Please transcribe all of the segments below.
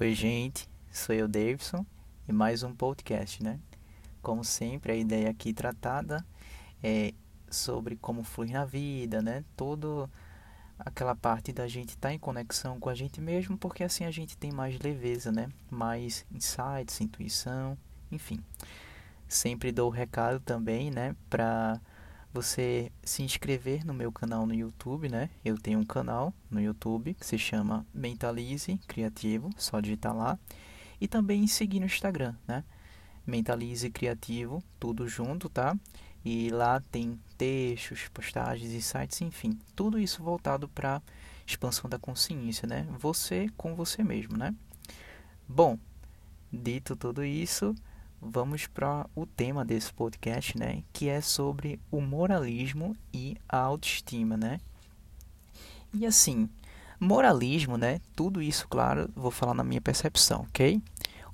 Oi, gente, sou eu, Davidson, e mais um podcast, né? Como sempre, a ideia aqui tratada é sobre como fluir na vida, né? Todo aquela parte da gente estar tá em conexão com a gente mesmo, porque assim a gente tem mais leveza, né? Mais insights, intuição, enfim. Sempre dou o recado também, né, para você se inscrever no meu canal no YouTube, né? Eu tenho um canal no YouTube que se chama Mentalize Criativo, só digitar lá. E também seguir no Instagram, né? Mentalize Criativo, tudo junto, tá? E lá tem textos, postagens e sites, enfim, tudo isso voltado para expansão da consciência, né? Você com você mesmo, né? Bom, dito tudo isso, vamos para o tema desse podcast, né, que é sobre o moralismo e a autoestima, né? E assim, moralismo, né, tudo isso, claro, vou falar na minha percepção, ok?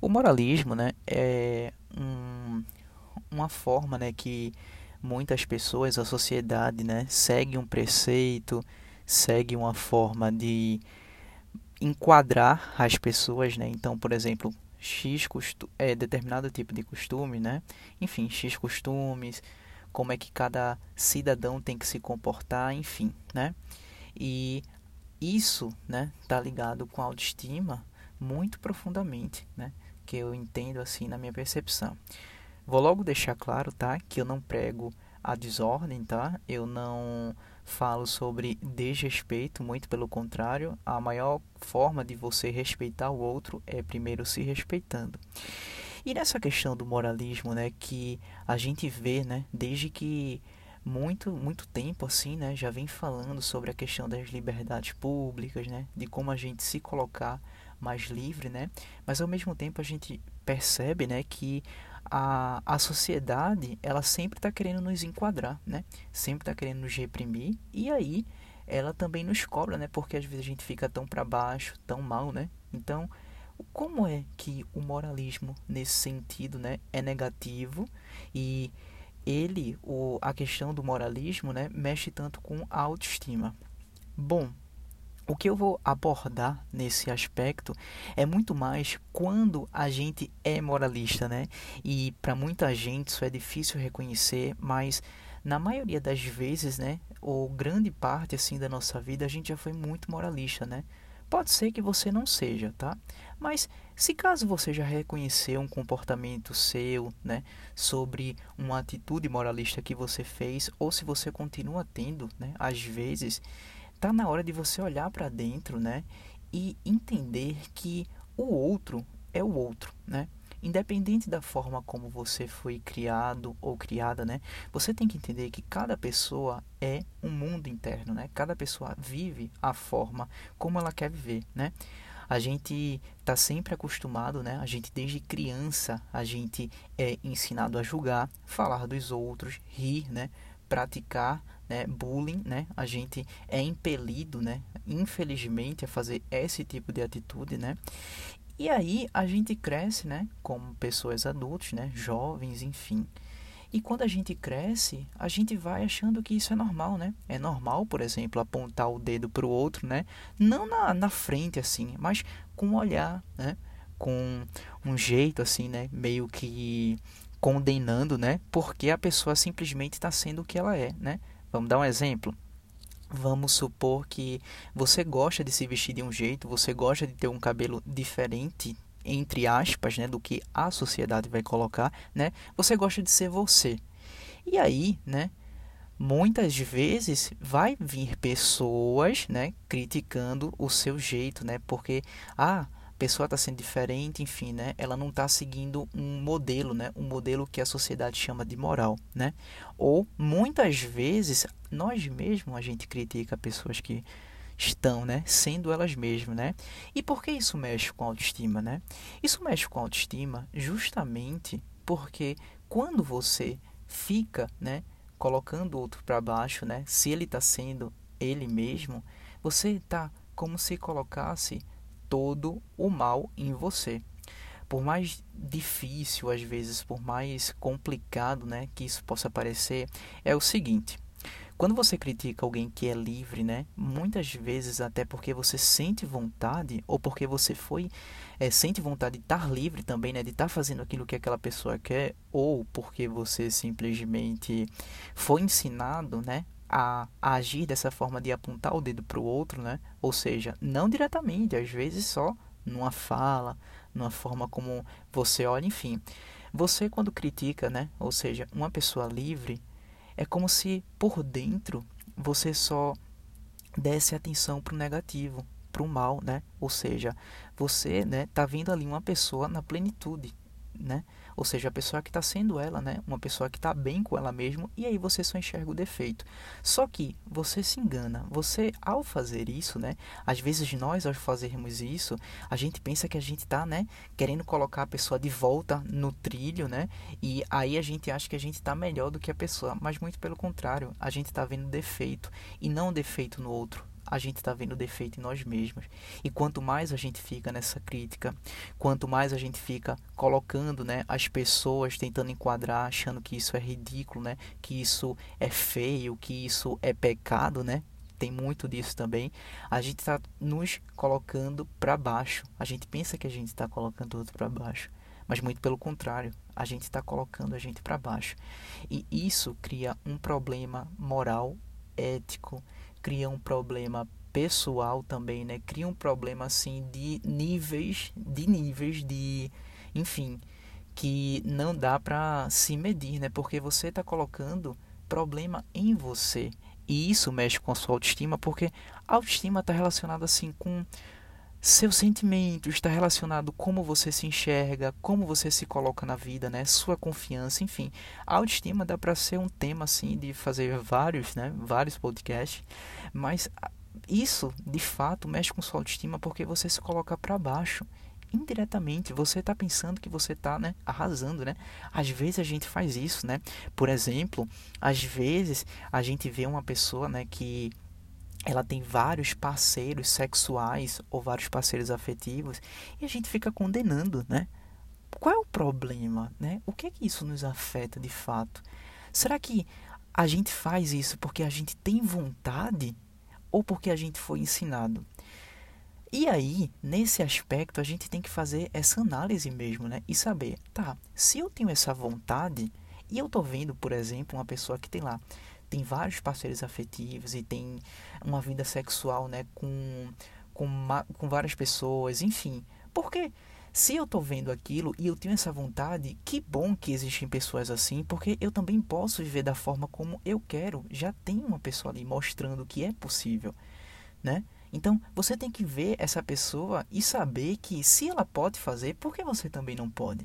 O moralismo, né, é um, uma forma, né, que muitas pessoas, a sociedade, né, segue um preceito, segue uma forma de enquadrar as pessoas, né? Então, por exemplo, X é, determinado tipo de costume, né? Enfim, X costumes, como é que cada cidadão tem que se comportar, enfim, né? E isso, né, tá ligado com a autoestima muito profundamente, né? Que eu entendo assim na minha percepção. Vou logo deixar claro, tá, que eu não prego a desordem, tá? Eu não falo sobre desrespeito, muito pelo contrário, a maior forma de você respeitar o outro é primeiro se respeitando. E nessa questão do moralismo, né, que a gente vê, né, desde que muito muito tempo assim, né, já vem falando sobre a questão das liberdades públicas, né, de como a gente se colocar mais livre, né? Mas ao mesmo tempo a gente percebe, né, que a, a sociedade ela sempre está querendo nos enquadrar, né? Sempre está querendo nos reprimir e aí ela também nos cobra, né? Porque às vezes a gente fica tão para baixo, tão mal, né? Então, como é que o moralismo nesse sentido, né, é negativo e ele, o, a questão do moralismo, né, mexe tanto com a autoestima? Bom, o que eu vou abordar nesse aspecto é muito mais quando a gente é moralista, né? E para muita gente isso é difícil reconhecer, mas na maioria das vezes, né, ou grande parte assim da nossa vida, a gente já foi muito moralista, né? Pode ser que você não seja, tá? Mas se caso você já reconheceu um comportamento seu, né, sobre uma atitude moralista que você fez, ou se você continua tendo, né, às vezes, tá na hora de você olhar para dentro, né, e entender que o outro é o outro, né? Independente da forma como você foi criado ou criada, né? Você tem que entender que cada pessoa é um mundo interno, né? Cada pessoa vive a forma como ela quer viver, né? A gente está sempre acostumado, né? A gente desde criança a gente é ensinado a julgar, falar dos outros, rir, né? Praticar né, bullying, né, a gente é impelido, né, infelizmente, a fazer esse tipo de atitude, né, e aí a gente cresce, né, como pessoas adultas, né, jovens, enfim. E quando a gente cresce, a gente vai achando que isso é normal, né? É normal, por exemplo, apontar o dedo para o outro, né? Não na, na frente, assim, mas com um olhar, né? Com um jeito, assim, né? Meio que condenando, né? Porque a pessoa simplesmente está sendo o que ela é, né? Vamos dar um exemplo? Vamos supor que você gosta de se vestir de um jeito, você gosta de ter um cabelo diferente, entre aspas, né, do que a sociedade vai colocar, né? Você gosta de ser você. E aí, né, muitas vezes vai vir pessoas, né, criticando o seu jeito, né? Porque ah, pessoa está sendo diferente, enfim, né? Ela não está seguindo um modelo, né? Um modelo que a sociedade chama de moral, né? Ou muitas vezes nós mesmos a gente critica pessoas que estão, né, sendo elas mesmas, né? E por que isso mexe com a autoestima, né? Isso mexe com a autoestima justamente porque quando você fica, né, colocando o outro para baixo, né? Se ele está sendo ele mesmo, você está como se colocasse todo o mal em você. Por mais difícil, às vezes, por mais complicado né, que isso possa parecer, é o seguinte: Quando você critica alguém que é livre, né? Muitas vezes até porque você sente vontade ou porque você foi é, sente vontade de estar livre também, né? De estar fazendo aquilo que aquela pessoa quer ou porque você simplesmente foi ensinado, né? A, agir dessa forma de apontar o dedo para o outro, né? Ou seja, não diretamente, às vezes só numa fala, numa forma como você olha, enfim. Você quando critica, né? Ou seja, uma pessoa livre, é como se por dentro você só desse atenção para o negativo, para o mal, né? Ou seja, você, né, tá vendo ali uma pessoa na plenitude, né? Ou seja, a pessoa que está sendo ela, né? Uma pessoa que está bem com ela mesma e aí você só enxerga o defeito. Só que você se engana. Você, ao fazer isso, né? Às vezes nós, ao fazermos isso, a gente pensa que a gente está, né? Querendo colocar a pessoa de volta no trilho, né? E aí a gente acha que a gente está melhor do que a pessoa. Mas muito pelo contrário, a gente está vendo defeito e não defeito no outro a gente está vendo defeito em nós mesmos. E quanto mais a gente fica nessa crítica, quanto mais a gente fica colocando né, as pessoas tentando enquadrar, achando que isso é ridículo, né, que isso é feio, que isso é pecado, né, tem muito disso também, a gente está nos colocando para baixo. A gente pensa que a gente está colocando o outro para baixo, mas muito pelo contrário, a gente está colocando a gente para baixo. E isso cria um problema moral, ético, cria um problema pessoal também, né? Cria um problema assim de níveis, de níveis de, enfim, que não dá para se medir, né? Porque você está colocando problema em você. E isso mexe com a sua autoestima, porque a autoestima está relacionada assim com seu sentimento está relacionado como você se enxerga, como você se coloca na vida, né? Sua confiança, enfim. A autoestima dá para ser um tema assim de fazer vários, né? Vários podcasts, mas isso de fato mexe com sua autoestima porque você se coloca para baixo. Indiretamente, você está pensando que você está né, arrasando, né? Às vezes a gente faz isso, né? Por exemplo, às vezes a gente vê uma pessoa, né, que ela tem vários parceiros sexuais ou vários parceiros afetivos e a gente fica condenando, né? Qual é o problema, né? O que é que isso nos afeta de fato? Será que a gente faz isso porque a gente tem vontade ou porque a gente foi ensinado? E aí, nesse aspecto, a gente tem que fazer essa análise mesmo, né? E saber, tá, se eu tenho essa vontade e eu tô vendo, por exemplo, uma pessoa que tem lá tem vários parceiros afetivos e tem uma vida sexual, né, com, com, com várias pessoas, enfim. Porque se eu estou vendo aquilo e eu tenho essa vontade, que bom que existem pessoas assim, porque eu também posso viver da forma como eu quero. Já tem uma pessoa ali mostrando que é possível, né? Então, você tem que ver essa pessoa e saber que se ela pode fazer, por que você também não pode?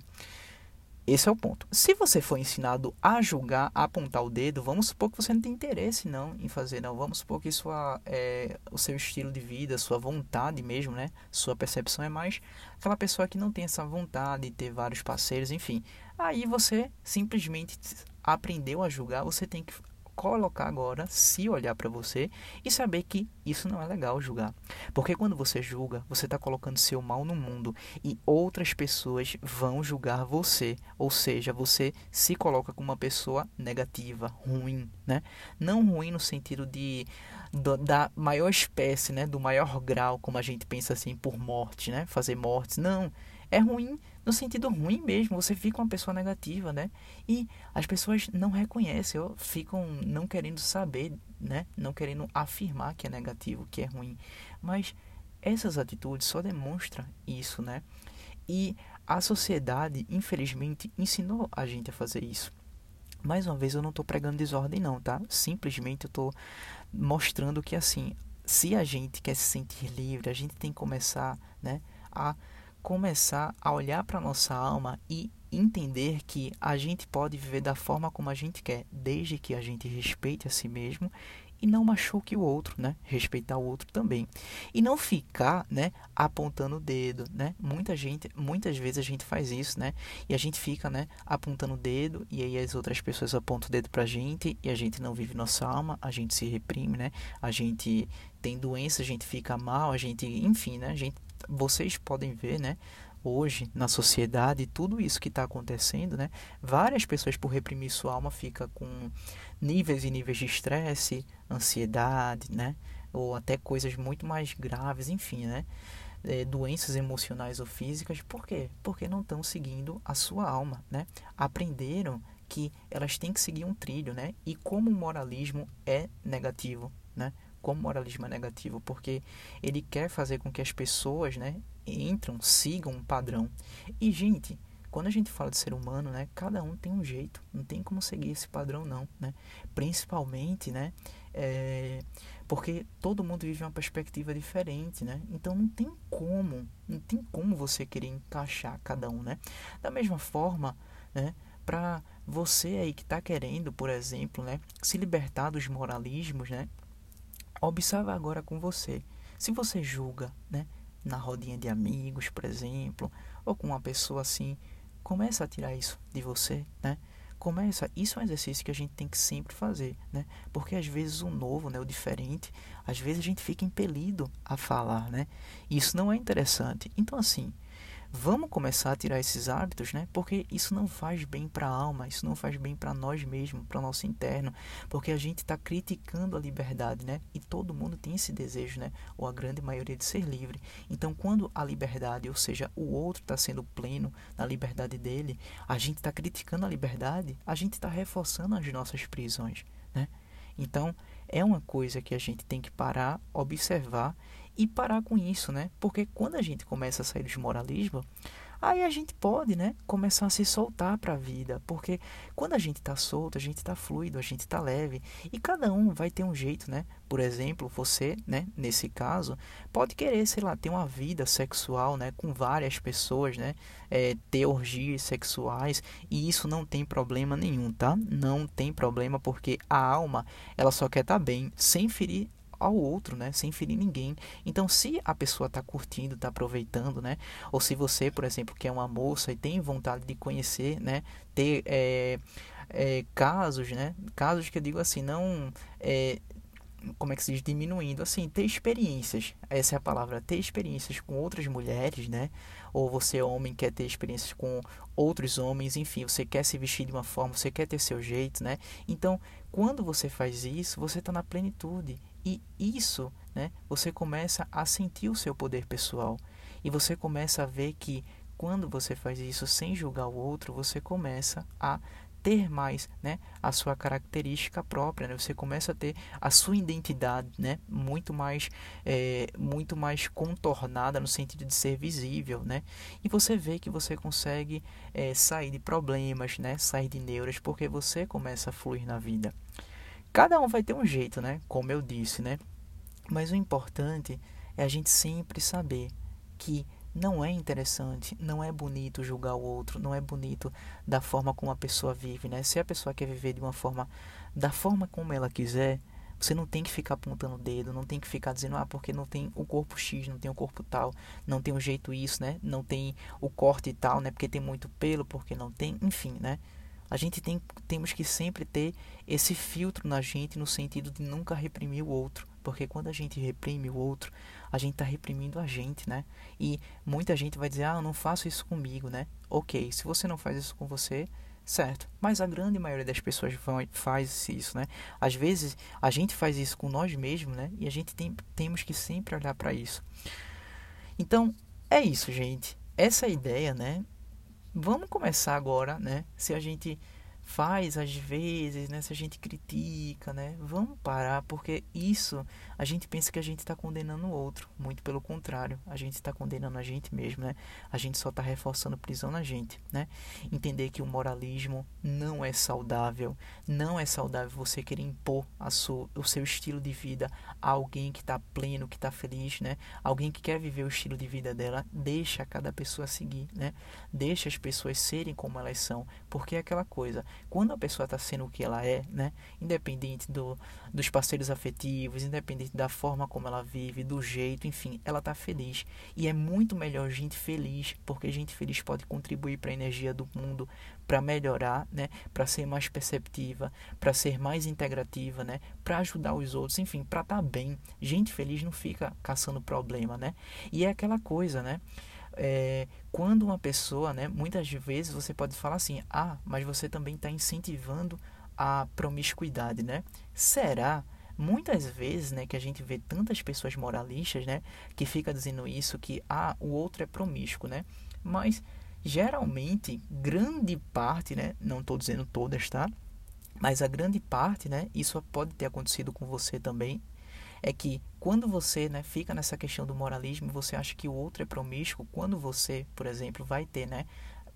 Esse é o ponto. Se você for ensinado a julgar, a apontar o dedo, vamos supor que você não tem interesse não em fazer, não. Vamos supor que sua, é, o seu estilo de vida, sua vontade mesmo, né? Sua percepção é mais aquela pessoa que não tem essa vontade de ter vários parceiros, enfim. Aí você simplesmente aprendeu a julgar, você tem que colocar agora, se olhar para você e saber que isso não é legal julgar. Porque quando você julga, você está colocando seu mal no mundo e outras pessoas vão julgar você. Ou seja, você se coloca como uma pessoa negativa, ruim, né? Não ruim no sentido de do, da maior espécie, né? Do maior grau, como a gente pensa assim, por morte, né? Fazer mortes. Não. É ruim no sentido ruim mesmo, você fica uma pessoa negativa, né? E as pessoas não reconhecem, ou ficam não querendo saber, né? Não querendo afirmar que é negativo, que é ruim. Mas essas atitudes só demonstram isso, né? E a sociedade, infelizmente, ensinou a gente a fazer isso. Mais uma vez, eu não estou pregando desordem, não, tá? Simplesmente eu estou mostrando que, assim, se a gente quer se sentir livre, a gente tem que começar, né, a começar a olhar para nossa alma e entender que a gente pode viver da forma como a gente quer, desde que a gente respeite a si mesmo e não machuque o outro, né? Respeitar o outro também. E não ficar, né, apontando o dedo, né? Muita gente, muitas vezes a gente faz isso, né? E a gente fica, né, apontando o dedo e aí as outras pessoas apontam o dedo pra gente e a gente não vive nossa alma, a gente se reprime, né? A gente tem doença, a gente fica mal, a gente, enfim, né? A gente vocês podem ver, né? hoje na sociedade, tudo isso que está acontecendo, né? Várias pessoas por reprimir sua alma fica com níveis e níveis de estresse, ansiedade, né? Ou até coisas muito mais graves, enfim, né? É, doenças emocionais ou físicas, por quê? Porque não estão seguindo a sua alma, né? Aprenderam que elas têm que seguir um trilho, né? E como o moralismo é negativo, né? Como moralismo é negativo, porque ele quer fazer com que as pessoas, né, entram, sigam um padrão. E gente, quando a gente fala de ser humano, né, cada um tem um jeito, não tem como seguir esse padrão não, né? Principalmente, né, é, porque todo mundo vive uma perspectiva diferente, né? Então não tem como, não tem como você querer encaixar cada um, né? Da mesma forma, né, para você aí que está querendo, por exemplo, né, se libertar dos moralismos, né? Observa agora com você. Se você julga, né, na rodinha de amigos, por exemplo, ou com uma pessoa assim, começa a tirar isso de você, né? Começa, isso é um exercício que a gente tem que sempre fazer, né? Porque às vezes o novo, né, o diferente, às vezes a gente fica impelido a falar, né? Isso não é interessante. Então assim, Vamos começar a tirar esses hábitos, né? Porque isso não faz bem para a alma, isso não faz bem para nós mesmos, para o nosso interno, porque a gente está criticando a liberdade, né? E todo mundo tem esse desejo, né? Ou a grande maioria de ser livre. Então, quando a liberdade, ou seja, o outro está sendo pleno na liberdade dele, a gente está criticando a liberdade, a gente está reforçando as nossas prisões, né? Então, é uma coisa que a gente tem que parar, observar e parar com isso, né? Porque quando a gente começa a sair do moralismo, aí a gente pode, né, começar a se soltar para a vida, porque quando a gente está solto, a gente está fluido, a gente está leve, e cada um vai ter um jeito, né? Por exemplo, você, né, nesse caso, pode querer, sei lá, ter uma vida sexual, né, com várias pessoas, né, é, ter orgias sexuais, e isso não tem problema nenhum, tá? Não tem problema, porque a alma, ela só quer estar tá bem, sem ferir ao outro, né, sem ferir ninguém. Então, se a pessoa está curtindo, está aproveitando, né, ou se você, por exemplo, que é uma moça e tem vontade de conhecer, né, ter é, é, casos, né, casos que eu digo assim, não é, como é que se diz, diminuindo, assim, ter experiências, essa é a palavra, ter experiências com outras mulheres, né, ou você homem quer ter experiências com outros homens, enfim, você quer se vestir de uma forma, você quer ter seu jeito, né, então, quando você faz isso, você está na plenitude, e isso, né, você começa a sentir o seu poder pessoal. E você começa a ver que quando você faz isso sem julgar o outro, você começa a ter mais né, a sua característica própria, né? você começa a ter a sua identidade né, muito, mais, é, muito mais contornada no sentido de ser visível. Né? E você vê que você consegue é, sair de problemas, né, sair de neuras, porque você começa a fluir na vida. Cada um vai ter um jeito, né? Como eu disse, né? Mas o importante é a gente sempre saber que não é interessante, não é bonito julgar o outro, não é bonito da forma como a pessoa vive, né? Se a pessoa quer viver de uma forma, da forma como ela quiser, você não tem que ficar apontando o dedo, não tem que ficar dizendo, ah, porque não tem o corpo X, não tem o corpo tal, não tem o jeito isso, né? Não tem o corte tal, né? Porque tem muito pelo, porque não tem, enfim, né? A gente tem, temos que sempre ter esse filtro na gente no sentido de nunca reprimir o outro. Porque quando a gente reprime o outro, a gente está reprimindo a gente, né? E muita gente vai dizer, ah, eu não faço isso comigo, né? Ok, se você não faz isso com você, certo. Mas a grande maioria das pessoas faz isso, né? Às vezes a gente faz isso com nós mesmos, né? E a gente tem, temos que sempre olhar para isso. Então, é isso, gente. Essa ideia, né? Vamos começar agora, né? Se a gente faz às vezes, né? Se a gente critica, né? Vamos parar, porque isso a gente pensa que a gente está condenando o outro. Muito pelo contrário, a gente está condenando a gente mesmo, né? A gente só está reforçando prisão na gente, né? Entender que o moralismo não é saudável, não é saudável você querer impor a sua, o seu estilo de vida a alguém que está pleno, que está feliz, né? Alguém que quer viver o estilo de vida dela, deixa cada pessoa seguir, né? Deixa as pessoas serem como elas são, porque é aquela coisa quando a pessoa está sendo o que ela é, né? Independente do, dos parceiros afetivos, independente da forma como ela vive, do jeito, enfim, ela está feliz. E é muito melhor gente feliz, porque gente feliz pode contribuir para a energia do mundo, para melhorar, né? Para ser mais perceptiva, para ser mais integrativa, né? Para ajudar os outros, enfim, para estar tá bem. Gente feliz não fica caçando problema, né? E é aquela coisa, né? É, quando uma pessoa, né, muitas vezes você pode falar assim, ah, mas você também está incentivando a promiscuidade, né? Será? Muitas vezes, né, que a gente vê tantas pessoas moralistas, né, que fica dizendo isso que ah, o outro é promíscuo, né? Mas geralmente, grande parte, né, não estou dizendo todas, tá? Mas a grande parte, né, isso pode ter acontecido com você também, é que quando você né, fica nessa questão do moralismo, você acha que o outro é promíscuo, quando você, por exemplo, vai ter, né,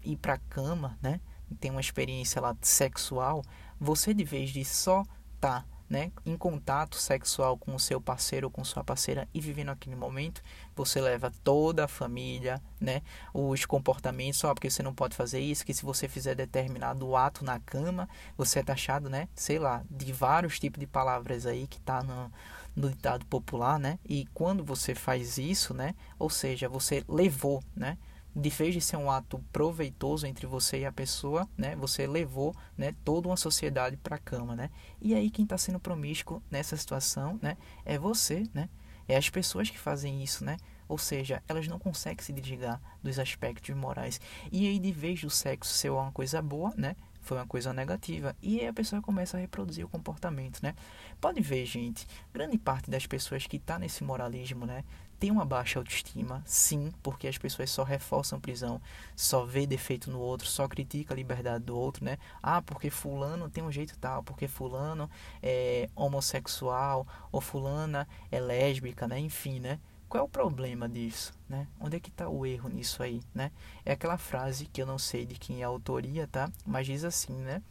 ir para a cama, né, tem uma experiência lá sexual, você de vez de só tá né, em contato sexual com o seu parceiro ou com sua parceira e vivendo aquele momento, você leva toda a família, né, os comportamentos, só porque você não pode fazer isso, que se você fizer determinado ato na cama, você é taxado, né, sei lá, de vários tipos de palavras aí que tá no, no ditado popular, né, e quando você faz isso, né, ou seja, você levou, né, de vez de ser um ato proveitoso entre você e a pessoa, né, você levou, né, toda uma sociedade para a cama, né? E aí quem está sendo promíscuo nessa situação, né, é você, né? É as pessoas que fazem isso, né? Ou seja, elas não conseguem se desligar dos aspectos morais. E aí, de vez do sexo ser uma coisa boa, né? Foi uma coisa negativa. E aí a pessoa começa a reproduzir o comportamento, né? Pode ver, gente, grande parte das pessoas que está nesse moralismo, né? Tem uma baixa autoestima, sim, porque as pessoas só reforçam prisão, só vê defeito no outro, só critica a liberdade do outro, né? Ah, porque fulano tem um jeito tal, porque fulano é homossexual, ou fulana é lésbica, né? Enfim, né? Qual é o problema disso, né? Onde é que está o erro nisso aí, né? É aquela frase que eu não sei de quem é a autoria, tá? Mas diz assim, né?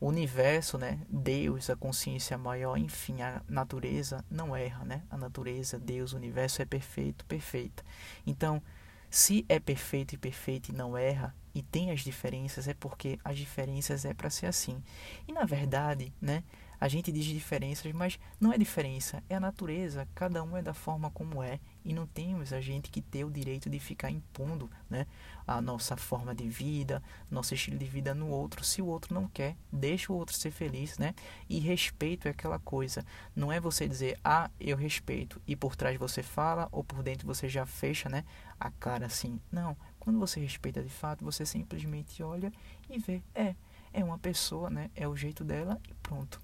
O universo, né? Deus, a consciência maior, enfim, a natureza não erra, né? A natureza, Deus, o universo é perfeito, perfeita. Então, se é perfeito e perfeito e não erra e tem as diferenças, é porque as diferenças é para ser assim. E na verdade, né? A gente diz diferenças, mas não é diferença, é a natureza. Cada um é da forma como é e não temos a gente que ter o direito de ficar impondo, né, a nossa forma de vida, nosso estilo de vida no outro. Se o outro não quer, deixa o outro ser feliz, né? E respeito é aquela coisa. Não é você dizer, ah, eu respeito e por trás você fala ou por dentro você já fecha, né, a cara assim. Não. Quando você respeita de fato, você simplesmente olha e vê, é, é uma pessoa, né? É o jeito dela e pronto.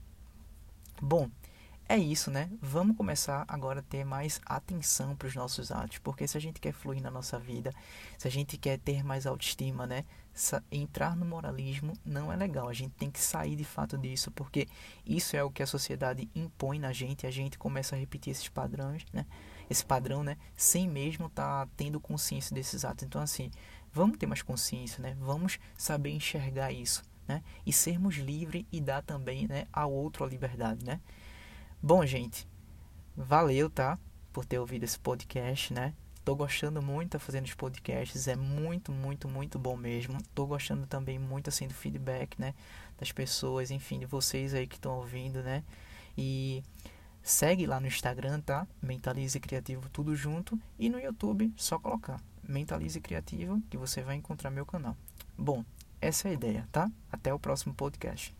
Bom, é isso, né? Vamos começar agora a ter mais atenção para os nossos atos, porque se a gente quer fluir na nossa vida, se a gente quer ter mais autoestima, né? Entrar no moralismo não é legal. A gente tem que sair de fato disso, porque isso é o que a sociedade impõe na gente e a gente começa a repetir esses padrões, né? Esse padrão, né? Sem mesmo estar tá tendo consciência desses atos. Então, assim, vamos ter mais consciência, né? Vamos saber enxergar isso né? E sermos livres e dar também, né, ao outro a liberdade, né? Bom, gente, valeu, tá? Por ter ouvido esse podcast, né? Tô gostando muito de fazendo os podcasts, é muito, muito, muito bom mesmo. Tô gostando também muito assim do feedback, né, das pessoas, enfim, de vocês aí que estão ouvindo, né? E segue lá no Instagram, tá? Mentalize Criativo tudo junto e no YouTube só colocar Mentalize Criativo que você vai encontrar meu canal. Bom, essa é a ideia, tá? Até o próximo podcast.